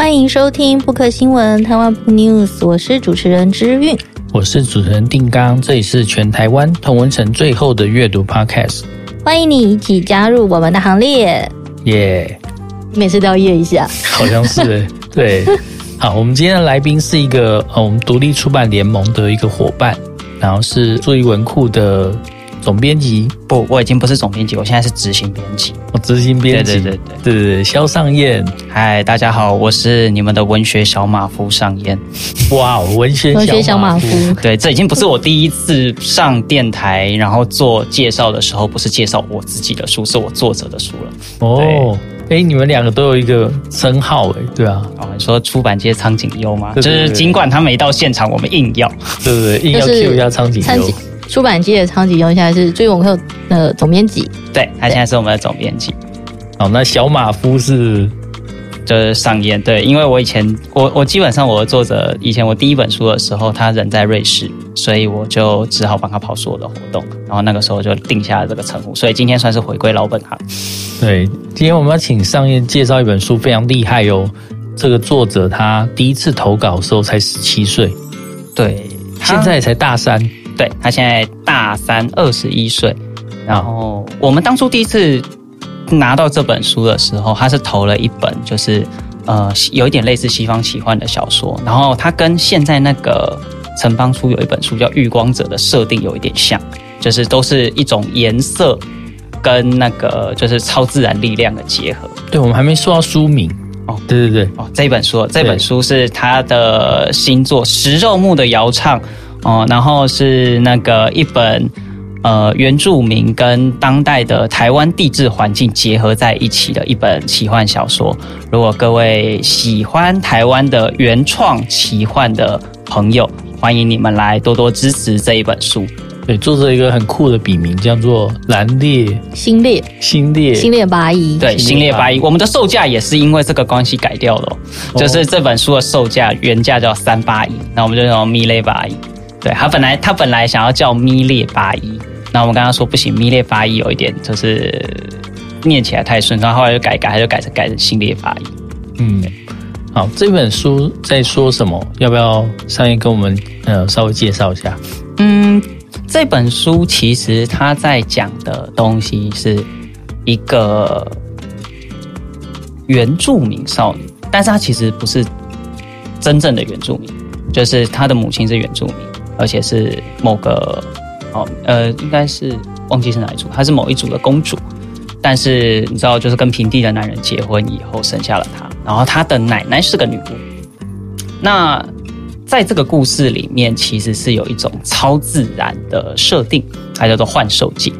欢迎收听布克新闻台湾 News，我是主持人之韵，我是主持人定刚，这里是全台湾同文城最后的阅读 Podcast，欢迎你一起加入我们的行列，耶！每次都要耶一下，好像是 对。好，我们今天的来宾是一个呃，我们独立出版联盟的一个伙伴，然后是注意文库的。总编辑不，我已经不是总编辑，我现在是执行编辑。哦，执行编辑，对对对对。对对对，萧尚燕，嗨，大家好，我是你们的文学小马夫尚燕。哇，文学文学小马夫，对，这已经不是我第一次上电台，然后做介绍的时候，不是介绍我自己的书，是我作者的书了。哦，哎，你们两个都有一个称号，哎，对啊，我们说出版界苍井优嘛，就是尽管他没到现场，我们硬要，对对对，硬要 Q 一下苍井优。出版界的苍井优现在是注意文库的总编辑，对，他现在是我们的总编辑。哦，那小马夫是就是上燕，对，因为我以前我我基本上我的作者以前我第一本书的时候，他人在瑞士，所以我就只好帮他跑所有的活动，然后那个时候就定下了这个称呼，所以今天算是回归老本行。对，今天我们要请上燕介绍一本书，非常厉害哟。这个作者他第一次投稿的时候才十七岁，对，现在才大三。对，他现在大三，二十一岁。然后我们当初第一次拿到这本书的时候，他是投了一本，就是呃，有一点类似西方奇幻的小说。然后他跟现在那个城邦书有一本书叫《遇光者》的设定有一点像，就是都是一种颜色跟那个就是超自然力量的结合。对，我们还没说到书名哦，对对对，哦，这本书，这本书是他的新作《食肉目的谣唱》。哦，然后是那个一本，呃，原住民跟当代的台湾地质环境结合在一起的一本奇幻小说。如果各位喜欢台湾的原创奇幻的朋友，欢迎你们来多多支持这一本书。对，作者一个很酷的笔名叫做蓝烈星烈星烈星烈八一，对，星烈八一。我们的售价也是因为这个关系改掉了，哦，就是这本书的售价原价叫三八一，那我们就用咪烈八一。对，他本来他本来想要叫咪列八一，那我们刚刚说不行，咪列八一有一点就是念起来太顺，然后后来就改改，他就改成改成新列八一。嗯，好，这本书在说什么？要不要尚彦跟我们呃稍微介绍一下？嗯，这本书其实他在讲的东西是一个原住民少女，但是她其实不是真正的原住民，就是她的母亲是原住民。而且是某个哦呃，应该是忘记是哪一组，她是某一组的公主，但是你知道，就是跟平地的男人结婚以后生下了她，然后她的奶奶是个女巫。那在这个故事里面，其实是有一种超自然的设定，它叫做幻兽记。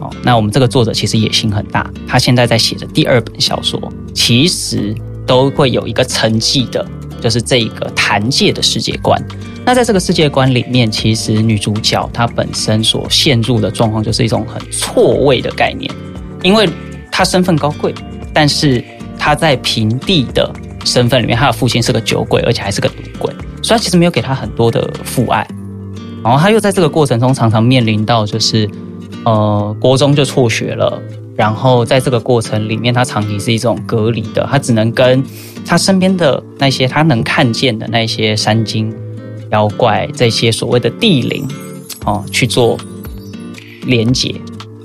哦，那我们这个作者其实野心很大，他现在在写的第二本小说，其实都会有一个承继的，就是这一个檀界的世界观。那在这个世界观里面，其实女主角她本身所陷入的状况就是一种很错位的概念，因为她身份高贵，但是她在平地的身份里面，她的父亲是个酒鬼，而且还是个赌鬼，所以其实没有给她很多的父爱。然后她又在这个过程中常常面临到就是，呃，国中就辍学了，然后在这个过程里面，她长期是一种隔离的，她只能跟她身边的那些她能看见的那些山精。妖怪这些所谓的地灵，哦，去做连接，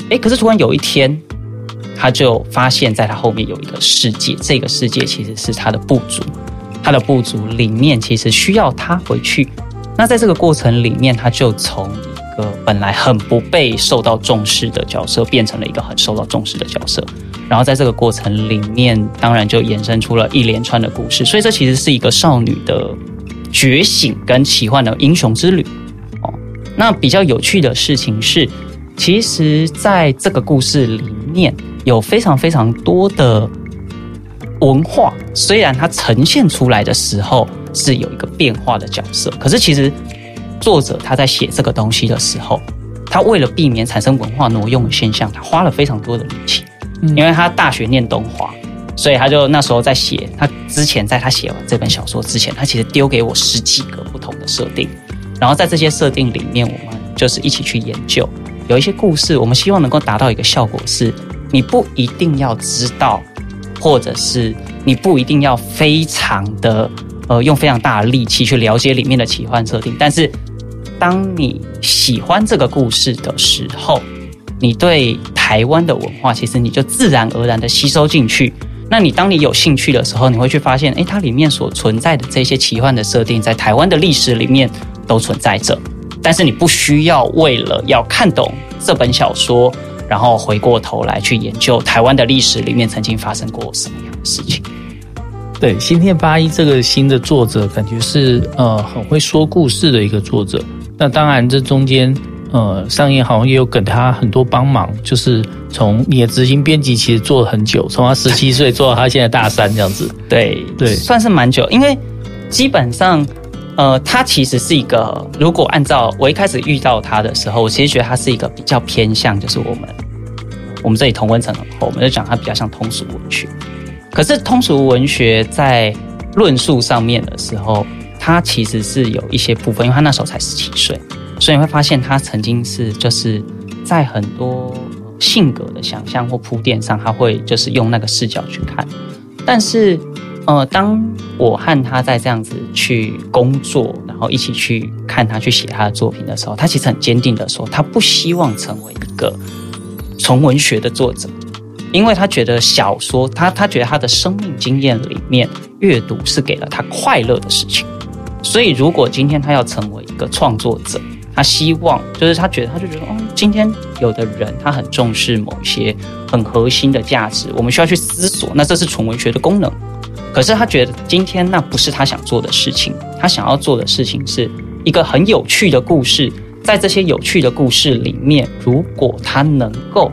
诶，可是突然有一天，他就发现，在他后面有一个世界，这个世界其实是他的部族，他的部族里面其实需要他回去。那在这个过程里面，他就从一个本来很不被受到重视的角色，变成了一个很受到重视的角色。然后在这个过程里面，当然就衍生出了一连串的故事。所以这其实是一个少女的。觉醒跟奇幻的英雄之旅，哦，那比较有趣的事情是，其实在这个故事里面有非常非常多的文化，虽然它呈现出来的时候是有一个变化的角色，可是其实作者他在写这个东西的时候，他为了避免产生文化挪用的现象，他花了非常多的力气，因为他大学念东华。所以他就那时候在写，他之前在他写完这本小说之前，他其实丢给我十几个不同的设定，然后在这些设定里面，我们就是一起去研究。有一些故事，我们希望能够达到一个效果是，你不一定要知道，或者是你不一定要非常的呃用非常大的力气去了解里面的奇幻设定，但是当你喜欢这个故事的时候，你对台湾的文化其实你就自然而然的吸收进去。那你当你有兴趣的时候，你会去发现，诶，它里面所存在的这些奇幻的设定，在台湾的历史里面都存在着。但是你不需要为了要看懂这本小说，然后回过头来去研究台湾的历史里面曾经发生过什么样的事情。对，新片八一这个新的作者，感觉是呃很会说故事的一个作者。那当然，这中间呃上页好像也有给他很多帮忙，就是从你的执行编辑其实做了很久，从他十七岁做到他现在大三这样子。对对，算是蛮久，因为基本上。呃，他其实是一个，如果按照我一开始遇到他的时候，我其实觉得他是一个比较偏向，就是我们我们这里同温层很厚，我们就讲他比较像通俗文学。可是通俗文学在论述上面的时候，他其实是有一些部分，因为他那时候才十七岁，所以你会发现他曾经是就是在很多性格的想象或铺垫上，他会就是用那个视角去看，但是。呃，当我和他在这样子去工作，然后一起去看他去写他的作品的时候，他其实很坚定的说，他不希望成为一个纯文学的作者，因为他觉得小说，他他觉得他的生命经验里面，阅读是给了他快乐的事情，所以如果今天他要成为一个创作者，他希望就是他觉得他就觉得，哦，今天有的人他很重视某些很核心的价值，我们需要去思索，那这是纯文学的功能。可是他觉得今天那不是他想做的事情，他想要做的事情是一个很有趣的故事，在这些有趣的故事里面，如果他能够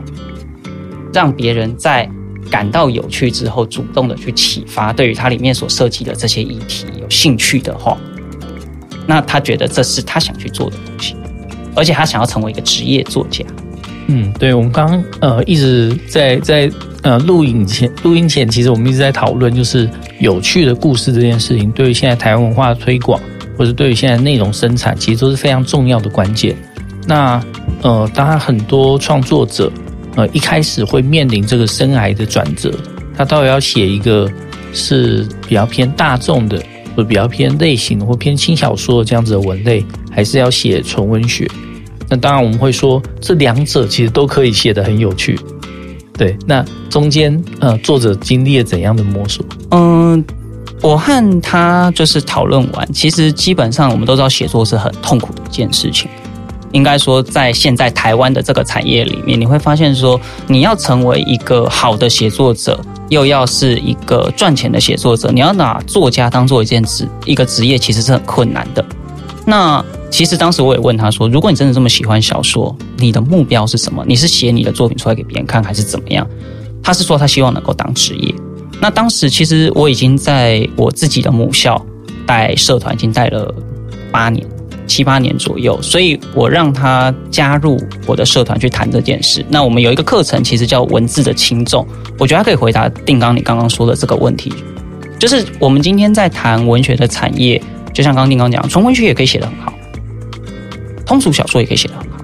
让别人在感到有趣之后，主动的去启发对于他里面所涉及的这些议题有兴趣的话，那他觉得这是他想去做的东西，而且他想要成为一个职业作家。嗯，对，我们刚呃一直在在。呃，录影前、录音前，其实我们一直在讨论，就是有趣的故事这件事情，对于现在台湾文化的推广，或者对于现在内容生产，其实都是非常重要的关键。那呃，当然很多创作者，呃，一开始会面临这个生涯的转折，他到底要写一个是比较偏大众的，或比较偏类型，或偏轻小说这样子的文类，还是要写纯文学？那当然我们会说，这两者其实都可以写得很有趣。对，那中间呃，作者经历了怎样的摸索？嗯，我和他就是讨论完，其实基本上我们都知道，写作是很痛苦的一件事情。应该说，在现在台湾的这个产业里面，你会发现说，你要成为一个好的写作者，又要是一个赚钱的写作者，你要拿作家当做一件职一个职业，其实是很困难的。那其实当时我也问他说：“如果你真的这么喜欢小说，你的目标是什么？你是写你的作品出来给别人看，还是怎么样？”他是说他希望能够当职业。那当时其实我已经在我自己的母校带社团，已经带了八年、七八年左右，所以我让他加入我的社团去谈这件事。那我们有一个课程，其实叫文字的轻重，我觉得他可以回答定刚你刚刚说的这个问题，就是我们今天在谈文学的产业，就像刚刚定刚讲，纯文学也可以写得很好。通俗小说也可以写得很好，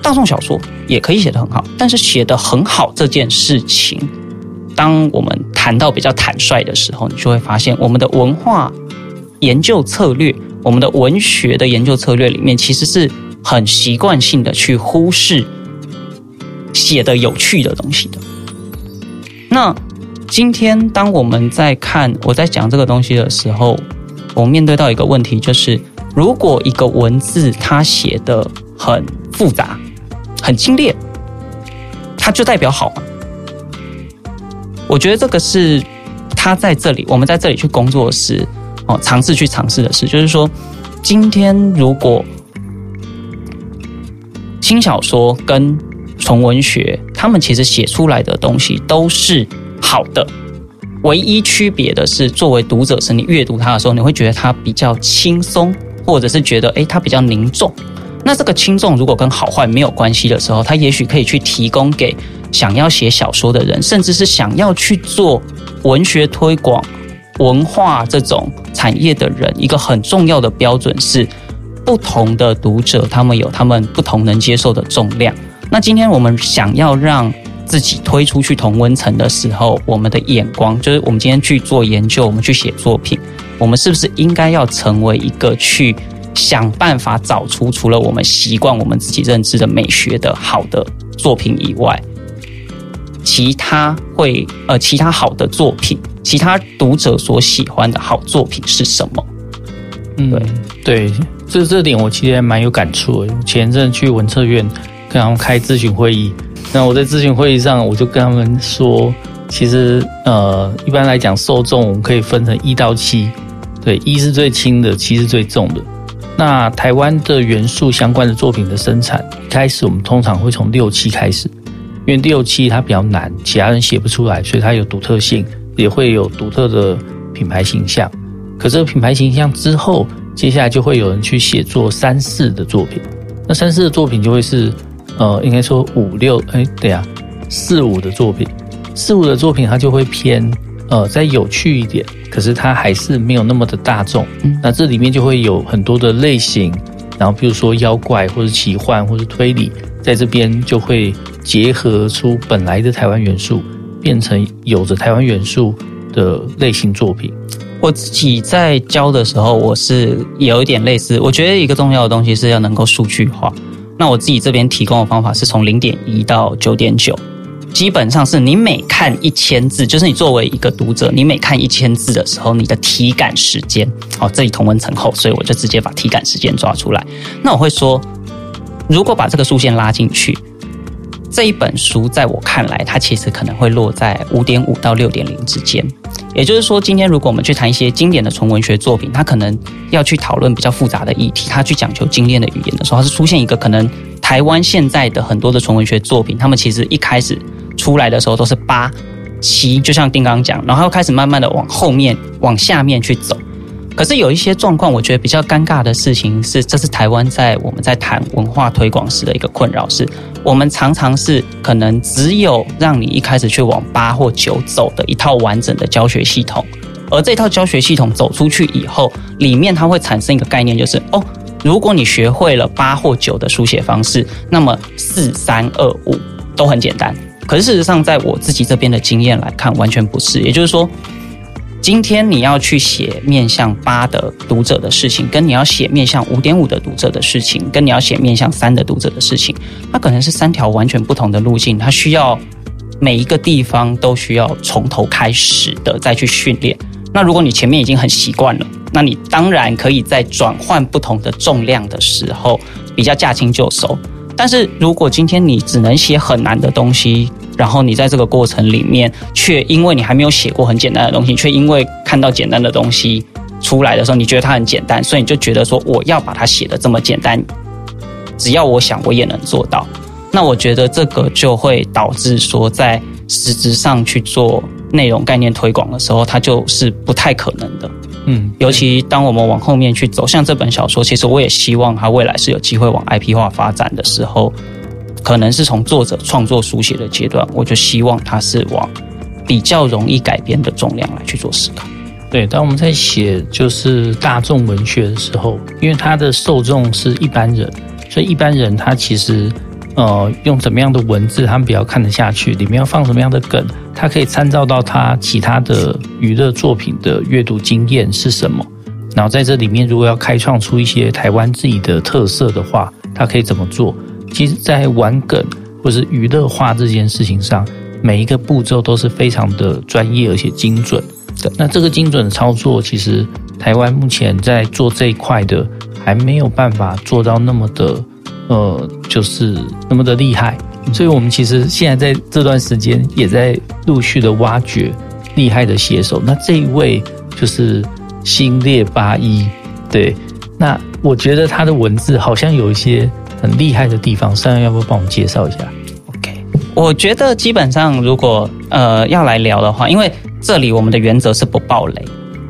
大众小说也可以写得很好，但是写得很好这件事情，当我们谈到比较坦率的时候，你就会发现，我们的文化研究策略，我们的文学的研究策略里面，其实是很习惯性的去忽视写的有趣的东西的。那今天当我们在看我在讲这个东西的时候，我面对到一个问题就是。如果一个文字它写的很复杂、很精炼，它就代表好吗？我觉得这个是他在这里，我们在这里去工作时，哦，尝试去尝试的事，就是说，今天如果轻小说跟纯文学，他们其实写出来的东西都是好的，唯一区别的是，作为读者时，你阅读它的时候，你会觉得它比较轻松。或者是觉得，诶，它比较凝重。那这个轻重如果跟好坏没有关系的时候，它也许可以去提供给想要写小说的人，甚至是想要去做文学推广、文化这种产业的人，一个很重要的标准是，不同的读者他们有他们不同能接受的重量。那今天我们想要让自己推出去同温层的时候，我们的眼光就是我们今天去做研究，我们去写作品，我们是不是应该要成为一个去想办法找出除了我们习惯、我们自己认知的美学的好的作品以外，其他会呃其他好的作品，其他读者所喜欢的好作品是什么？嗯，对对，这这点我其实还蛮有感触的。前阵去文策院跟他们开咨询会议。那我在咨询会议上，我就跟他们说，其实呃，一般来讲，受众我们可以分成一到七，对，一是最轻的，七是最重的。那台湾的元素相关的作品的生产，一开始我们通常会从六七开始，因为六七它比较难，其他人写不出来，所以它有独特性，也会有独特的品牌形象。可这个品牌形象之后，接下来就会有人去写作三四的作品，那三四的作品就会是。呃，应该说五六，哎，对啊，四五的作品，四五的作品，它就会偏呃再有趣一点，可是它还是没有那么的大众。嗯，那这里面就会有很多的类型，然后比如说妖怪或者奇幻或者推理，在这边就会结合出本来的台湾元素，变成有着台湾元素的类型作品。我自己在教的时候，我是有一点类似，我觉得一个重要的东西是要能够数据化。那我自己这边提供的方法是从零点一到九点九，基本上是你每看一千字，就是你作为一个读者，你每看一千字的时候，你的体感时间，哦，这里同文层厚，所以我就直接把体感时间抓出来。那我会说，如果把这个竖线拉进去。这一本书在我看来，它其实可能会落在五点五到六点零之间。也就是说，今天如果我们去谈一些经典的纯文学作品，它可能要去讨论比较复杂的议题，它去讲求精炼的语言的时候，它是出现一个可能台湾现在的很多的纯文学作品，他们其实一开始出来的时候都是八七，就像丁刚讲，然后开始慢慢的往后面往下面去走。可是有一些状况，我觉得比较尴尬的事情是，这是台湾在我们在谈文化推广时的一个困扰，是我们常常是可能只有让你一开始去往八或九走的一套完整的教学系统，而这套教学系统走出去以后，里面它会产生一个概念，就是哦，如果你学会了八或九的书写方式，那么四三二五都很简单。可是事实上，在我自己这边的经验来看，完全不是，也就是说。今天你要去写面向八的读者的事情，跟你要写面向五点五的读者的事情，跟你要写面向三的读者的事情，它可能是三条完全不同的路径，它需要每一个地方都需要从头开始的再去训练。那如果你前面已经很习惯了，那你当然可以在转换不同的重量的时候比较驾轻就熟。但是如果今天你只能写很难的东西，然后你在这个过程里面，却因为你还没有写过很简单的东西，却因为看到简单的东西出来的时候，你觉得它很简单，所以你就觉得说我要把它写的这么简单，只要我想我也能做到。那我觉得这个就会导致说，在实质上去做内容概念推广的时候，它就是不太可能的。嗯，尤其当我们往后面去走，像这本小说，其实我也希望它未来是有机会往 IP 化发展的时候。可能是从作者创作书写的阶段，我就希望他是往比较容易改编的重量来去做思考。对，当我们在写就是大众文学的时候，因为他的受众是一般人，所以一般人他其实呃用怎么样的文字，他们比较看得下去，里面要放什么样的梗，他可以参照到他其他的娱乐作品的阅读经验是什么，然后在这里面如果要开创出一些台湾自己的特色的话，他可以怎么做？其实，在玩梗或是娱乐化这件事情上，每一个步骤都是非常的专业而且精准的。那这个精准的操作，其实台湾目前在做这一块的，还没有办法做到那么的，呃，就是那么的厉害。所以，我们其实现在在这段时间也在陆续的挖掘厉害的写手。那这一位就是星列八一，对。那我觉得他的文字好像有一些。很厉害的地方，三月要不要帮我们介绍一下？OK，我觉得基本上如果呃要来聊的话，因为这里我们的原则是不爆雷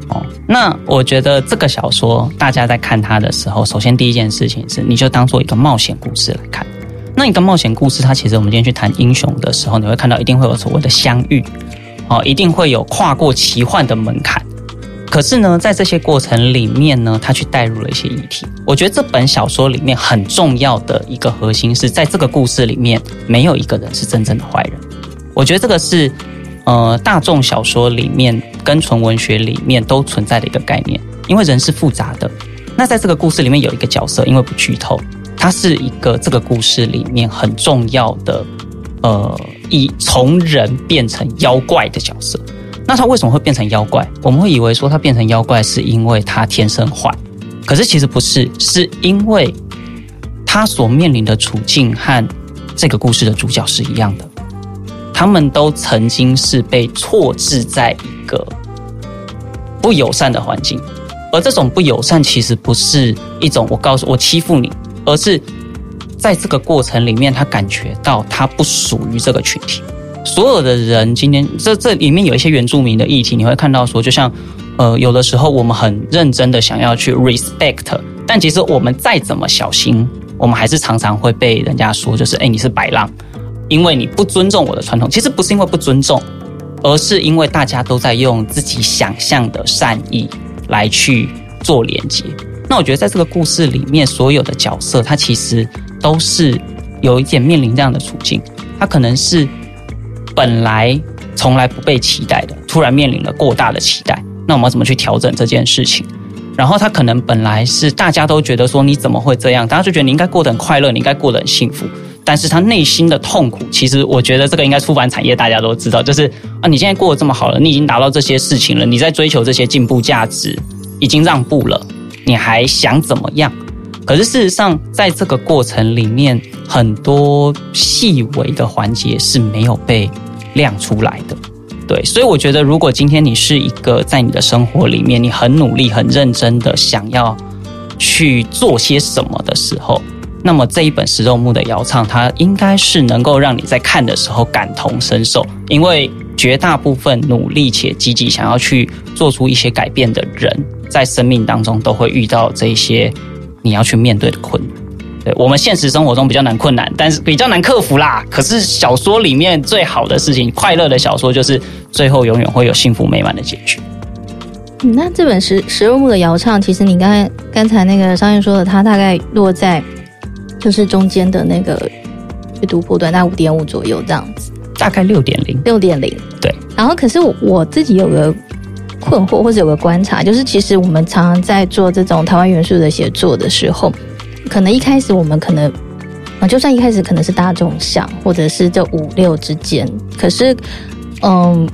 哦。那我觉得这个小说大家在看它的时候，首先第一件事情是，你就当做一个冒险故事来看。那一个冒险故事，它其实我们今天去谈英雄的时候，你会看到一定会有所谓的相遇哦，一定会有跨过奇幻的门槛。可是呢，在这些过程里面呢，他去带入了一些议题。我觉得这本小说里面很重要的一个核心是在这个故事里面，没有一个人是真正的坏人。我觉得这个是呃大众小说里面跟纯文学里面都存在的一个概念，因为人是复杂的。那在这个故事里面有一个角色，因为不剧透，他是一个这个故事里面很重要的呃，以从人变成妖怪的角色。那他为什么会变成妖怪？我们会以为说他变成妖怪是因为他天生坏，可是其实不是，是因为他所面临的处境和这个故事的主角是一样的。他们都曾经是被错置在一个不友善的环境，而这种不友善其实不是一种我告诉我欺负你，而是在这个过程里面，他感觉到他不属于这个群体。所有的人今天这这里面有一些原住民的议题，你会看到说，就像呃，有的时候我们很认真的想要去 respect，但其实我们再怎么小心，我们还是常常会被人家说，就是哎，你是白浪，因为你不尊重我的传统。其实不是因为不尊重，而是因为大家都在用自己想象的善意来去做连接。那我觉得在这个故事里面，所有的角色他其实都是有一点面临这样的处境，他可能是。本来从来不被期待的，突然面临了过大的期待，那我们怎么去调整这件事情？然后他可能本来是大家都觉得说，你怎么会这样？大家就觉得你应该过得很快乐，你应该过得很幸福。但是他内心的痛苦，其实我觉得这个应该出版产业大家都知道，就是啊，你现在过得这么好了，你已经达到这些事情了，你在追求这些进步价值，已经让步了，你还想怎么样？可是事实上，在这个过程里面，很多细微的环节是没有被。亮出来的，对，所以我觉得，如果今天你是一个在你的生活里面，你很努力、很认真的想要去做些什么的时候，那么这一本食肉目的谣唱，它应该是能够让你在看的时候感同身受，因为绝大部分努力且积极想要去做出一些改变的人，在生命当中都会遇到这些你要去面对的困难。我们现实生活中比较难困难，但是比较难克服啦。可是小说里面最好的事情，快乐的小说就是最后永远会有幸福美满的结局。嗯，那这本十十二木的谣唱，其实你刚才刚才那个商业说的，它大概落在就是中间的那个阅读波段，大概五点五左右这样子，大概六点零，六点零。对。然后，可是我，我自己有个困惑，或者有个观察，就是其实我们常常在做这种台湾元素的写作的时候。可能一开始我们可能啊，就算一开始可能是大众向，或者是这五六之间，可是嗯，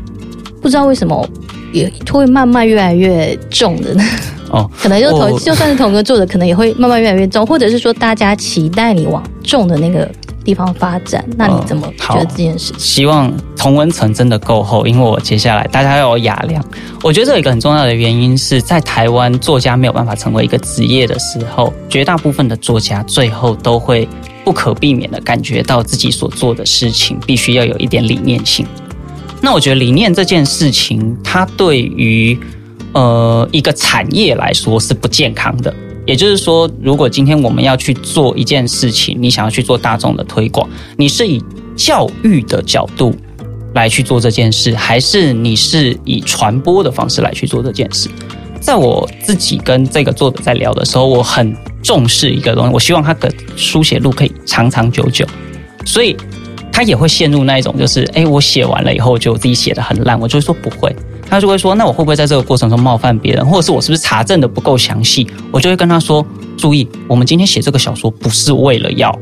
不知道为什么也会慢慢越来越重的呢？哦，可能就同就算是同个作者，可能也会慢慢越来越重，或者是说大家期待你往重的那个。地方发展，那你怎么觉得这件事情？希望同温层真的够厚，因为我接下来大家要有雅量。我觉得这有一个很重要的原因是在台湾作家没有办法成为一个职业的时候，绝大部分的作家最后都会不可避免的感觉到自己所做的事情必须要有一点理念性。那我觉得理念这件事情，它对于呃一个产业来说是不健康的。也就是说，如果今天我们要去做一件事情，你想要去做大众的推广，你是以教育的角度来去做这件事，还是你是以传播的方式来去做这件事？在我自己跟这个作者在聊的时候，我很重视一个东西，我希望他的书写路可以长长久久，所以他也会陷入那一种，就是诶，我写完了以后，就自己写的很烂，我就会说不会。他就会说：“那我会不会在这个过程中冒犯别人，或者是我是不是查证的不够详细？”我就会跟他说：“注意，我们今天写这个小说不是为了要，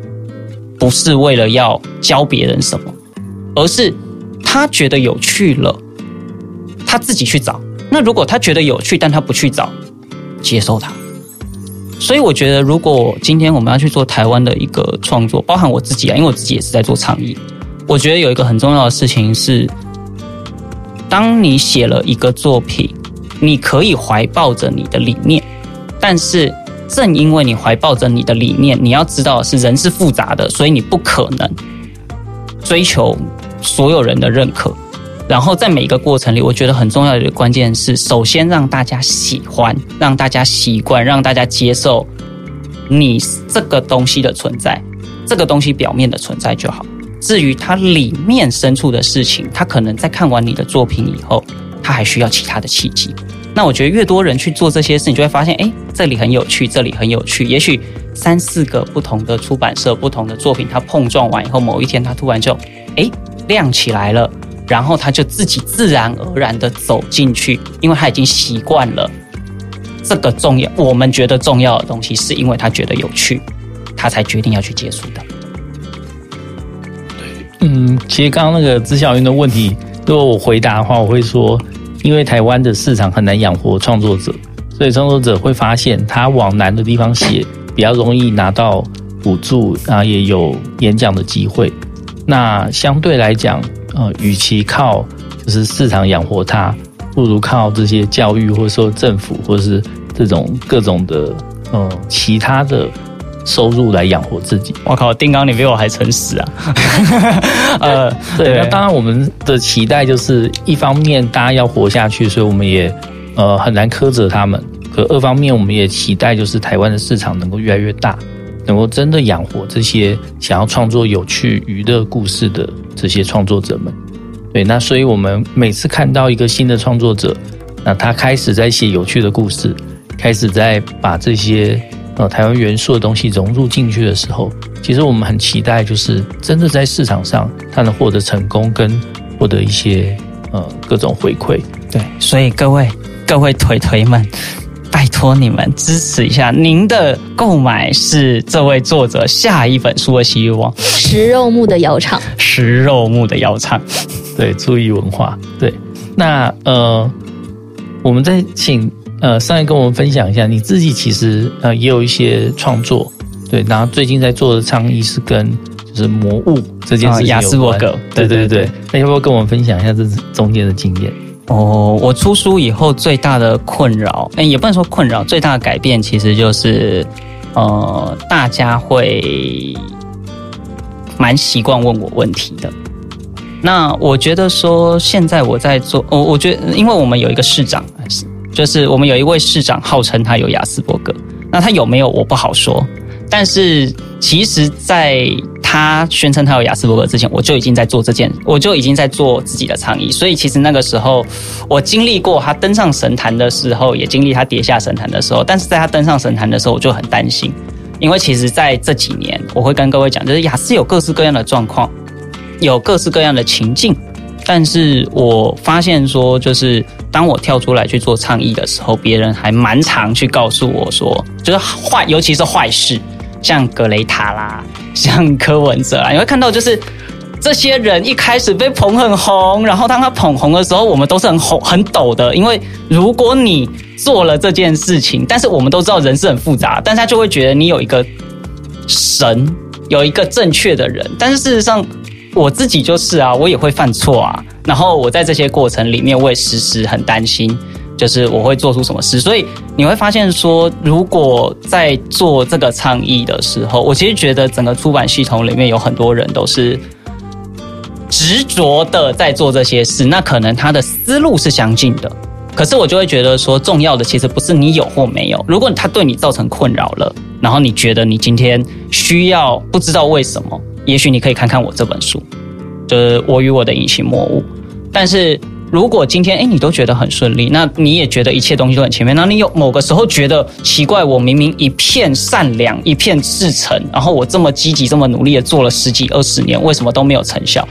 不是为了要教别人什么，而是他觉得有趣了，他自己去找。那如果他觉得有趣，但他不去找，接受他。所以我觉得，如果今天我们要去做台湾的一个创作，包含我自己啊，因为我自己也是在做倡议，我觉得有一个很重要的事情是。”当你写了一个作品，你可以怀抱着你的理念，但是正因为你怀抱着你的理念，你要知道是人是复杂的，所以你不可能追求所有人的认可。然后在每一个过程里，我觉得很重要的一个关键是，首先让大家喜欢，让大家习惯，让大家接受你这个东西的存在，这个东西表面的存在就好。至于它里面深处的事情，他可能在看完你的作品以后，他还需要其他的契机。那我觉得越多人去做这些事，你就会发现，哎，这里很有趣，这里很有趣。也许三四个不同的出版社、不同的作品，它碰撞完以后，某一天它突然就，哎，亮起来了，然后他就自己自然而然的走进去，因为他已经习惯了这个重要，我们觉得重要的东西，是因为他觉得有趣，他才决定要去接触的。其实刚刚那个知晓云的问题，如果我回答的话，我会说，因为台湾的市场很难养活创作者，所以创作者会发现他往难的地方写，比较容易拿到。补助啊，也有演讲的机会。那相对来讲，呃，与其靠就是市场养活他，不如靠这些教育，或者说政府，或者是这种各种的呃其他的收入来养活自己。我靠，丁刚，你比我还诚实啊！呃，对，那当然我们的期待就是一方面大家要活下去，所以我们也呃很难苛责他们。可二方面，我们也期待就是台湾的市场能够越来越大。能够真的养活这些想要创作有趣娱乐故事的这些创作者们，对，那所以我们每次看到一个新的创作者，那他开始在写有趣的故事，开始在把这些呃台湾元素的东西融入进去的时候，其实我们很期待，就是真的在市场上它能获得成功，跟获得一些呃各种回馈。对，所以各位各位腿腿们。拜托你们支持一下，您的购买是这位作者下一本书的希望。食肉目的窑厂，食肉目的窑厂，对，注意文化。对，那呃，我们再请呃上来跟我们分享一下，你自己其实呃也有一些创作，对，然后最近在做的倡议是跟就是魔物这件事情有关，亚斯伯格，对对对，对，那要不要跟我们分享一下这中间的经验？哦，我出书以后最大的困扰，哎，也不能说困扰，最大的改变其实就是，呃，大家会蛮习惯问我问题的。那我觉得说，现在我在做，我我觉得，因为我们有一个市长，就是我们有一位市长，号称他有亚斯伯格，那他有没有我不好说，但是其实，在他宣称他有亚斯伯格之前，我就已经在做这件，我就已经在做自己的倡议。所以其实那个时候，我经历过他登上神坛的时候，也经历他跌下神坛的时候。但是在他登上神坛的时候，我就很担心，因为其实在这几年，我会跟各位讲，就是亚斯有各式各样的状况，有各式各样的情境。但是我发现说，就是当我跳出来去做倡议的时候，别人还蛮常去告诉我说，就是坏，尤其是坏事。像格雷塔啦，像柯文哲啊，你会看到就是这些人一开始被捧很红，然后当他捧红的时候，我们都是很红很抖的。因为如果你做了这件事情，但是我们都知道人是很复杂，但是他就会觉得你有一个神，有一个正确的人。但是事实上，我自己就是啊，我也会犯错啊。然后我在这些过程里面，我也时时很担心。就是我会做出什么事，所以你会发现说，如果在做这个倡议的时候，我其实觉得整个出版系统里面有很多人都是执着的在做这些事，那可能他的思路是相近的，可是我就会觉得说，重要的其实不是你有或没有，如果他对你造成困扰了，然后你觉得你今天需要不知道为什么，也许你可以看看我这本书，就是《我与我的隐形魔物》，但是。如果今天诶你都觉得很顺利，那你也觉得一切东西都很前面，那你有某个时候觉得奇怪，我明明一片善良，一片赤诚，然后我这么积极、这么努力的做了十几二十年，为什么都没有成效？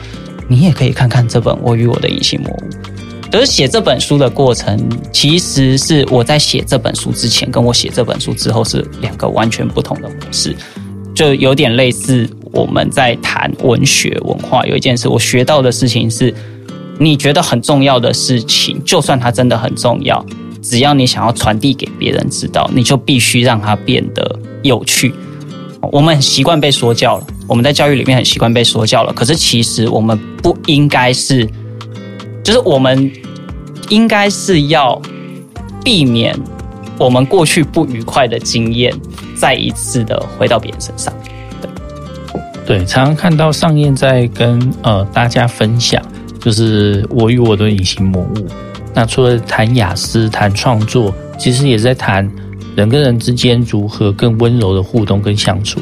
你也可以看看这本《我与我的隐形魔物》。就是写这本书的过程，其实是我在写这本书之前，跟我写这本书之后是两个完全不同的模式，就有点类似我们在谈文学文化。有一件事，我学到的事情是。你觉得很重要的事情，就算它真的很重要，只要你想要传递给别人知道，你就必须让它变得有趣。我们很习惯被说教了，我们在教育里面很习惯被说教了。可是其实我们不应该是，就是我们应该是要避免我们过去不愉快的经验再一次的回到别人身上。对，常常看到尚燕在跟呃大家分享。就是我与我的隐形魔物。那除了谈雅思、谈创作，其实也在谈人跟人之间如何更温柔的互动跟相处。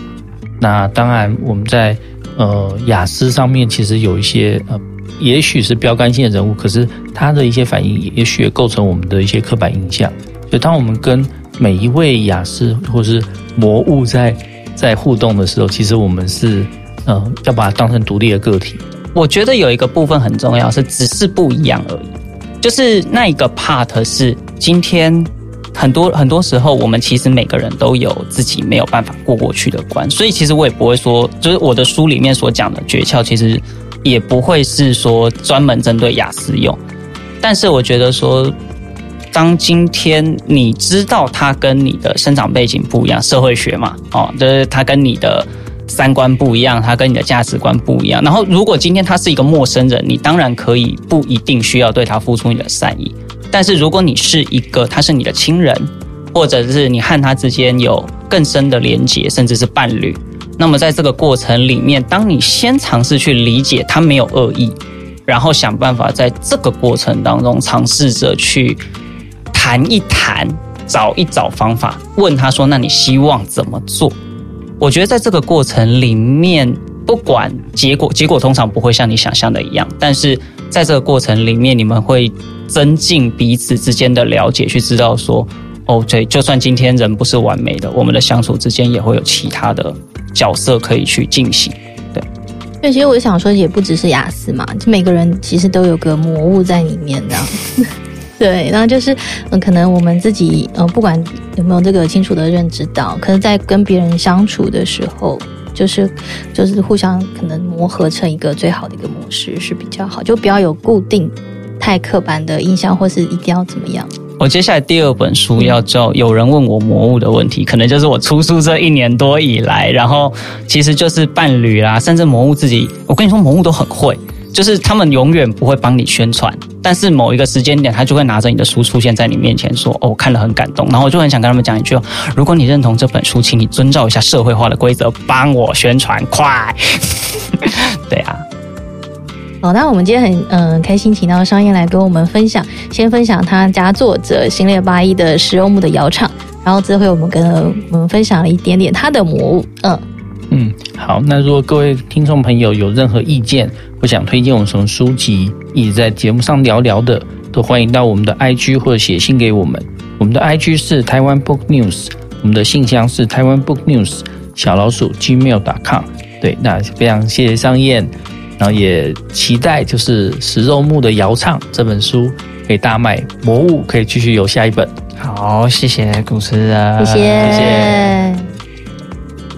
那当然，我们在呃雅思上面其实有一些呃，也许是标杆性的人物，可是他的一些反应，也许也构成我们的一些刻板印象。所以，当我们跟每一位雅思或是魔物在在互动的时候，其实我们是呃要把它当成独立的个体。我觉得有一个部分很重要，是只是不一样而已。就是那一个 part 是今天很多很多时候，我们其实每个人都有自己没有办法过过去的关，所以其实我也不会说，就是我的书里面所讲的诀窍，其实也不会是说专门针对雅思用。但是我觉得说，当今天你知道它跟你的生长背景不一样，社会学嘛，哦，就是它跟你的。三观不一样，他跟你的价值观不一样。然后，如果今天他是一个陌生人，你当然可以不一定需要对他付出你的善意。但是，如果你是一个他是你的亲人，或者是你和他之间有更深的连结，甚至是伴侣，那么在这个过程里面，当你先尝试去理解他没有恶意，然后想办法在这个过程当中尝试着去谈一谈，找一找方法，问他说：“那你希望怎么做？”我觉得在这个过程里面，不管结果，结果通常不会像你想象的一样。但是在这个过程里面，你们会增进彼此之间的了解，去知道说，哦，对，就算今天人不是完美的，我们的相处之间也会有其他的角色可以去进行。对，对，其实我想说，也不只是雅思嘛，就每个人其实都有个魔物在里面，这样。对，然后就是，嗯，可能我们自己，嗯，不管有没有这个清楚的认知到，可能在跟别人相处的时候，就是就是互相可能磨合成一个最好的一个模式是比较好，就不要有固定太刻板的印象，或是一定要怎么样。我接下来第二本书要叫《有人问我魔物的问题》，可能就是我出书这一年多以来，然后其实就是伴侣啦，甚至魔物自己，我跟你说，魔物都很会。就是他们永远不会帮你宣传，但是某一个时间点，他就会拿着你的书出现在你面前，说：“哦，我看了很感动。”然后我就很想跟他们讲一句：“如果你认同这本书，请你遵照一下社会化的规则，帮我宣传，快！” 对啊。好，那我们今天很嗯、呃、开心，请到商燕来跟我们分享，先分享他家作者行列八一的食肉目的窑厂，然后这回我们跟我们分享了一点点他的魔物，嗯。嗯，好。那如果各位听众朋友有任何意见，或想推荐我们什么书籍，一直在节目上聊聊的，都欢迎到我们的 IG 或者写信给我们。我们的 IG 是台湾 Book News，我们的信箱是台湾 Book News 小老鼠 gmail.com。对，那非常谢谢商燕，然后也期待就是食肉目的摇唱这本书可以大卖，魔物可以继续有下一本。好，谢谢主持人，谢谢。谢谢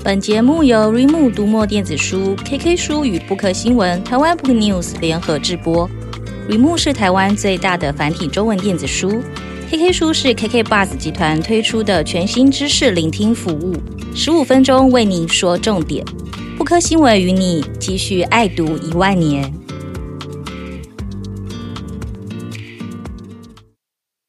本节目由 r e m o 读墨电子书、KK 书与布克新闻、台湾 Book News 联合制播。r e m o 是台湾最大的繁体中文电子书，KK 书是 KK Buzz 集团推出的全新知识聆听服务，十五分钟为您说重点。布克新闻与你继续爱读一万年。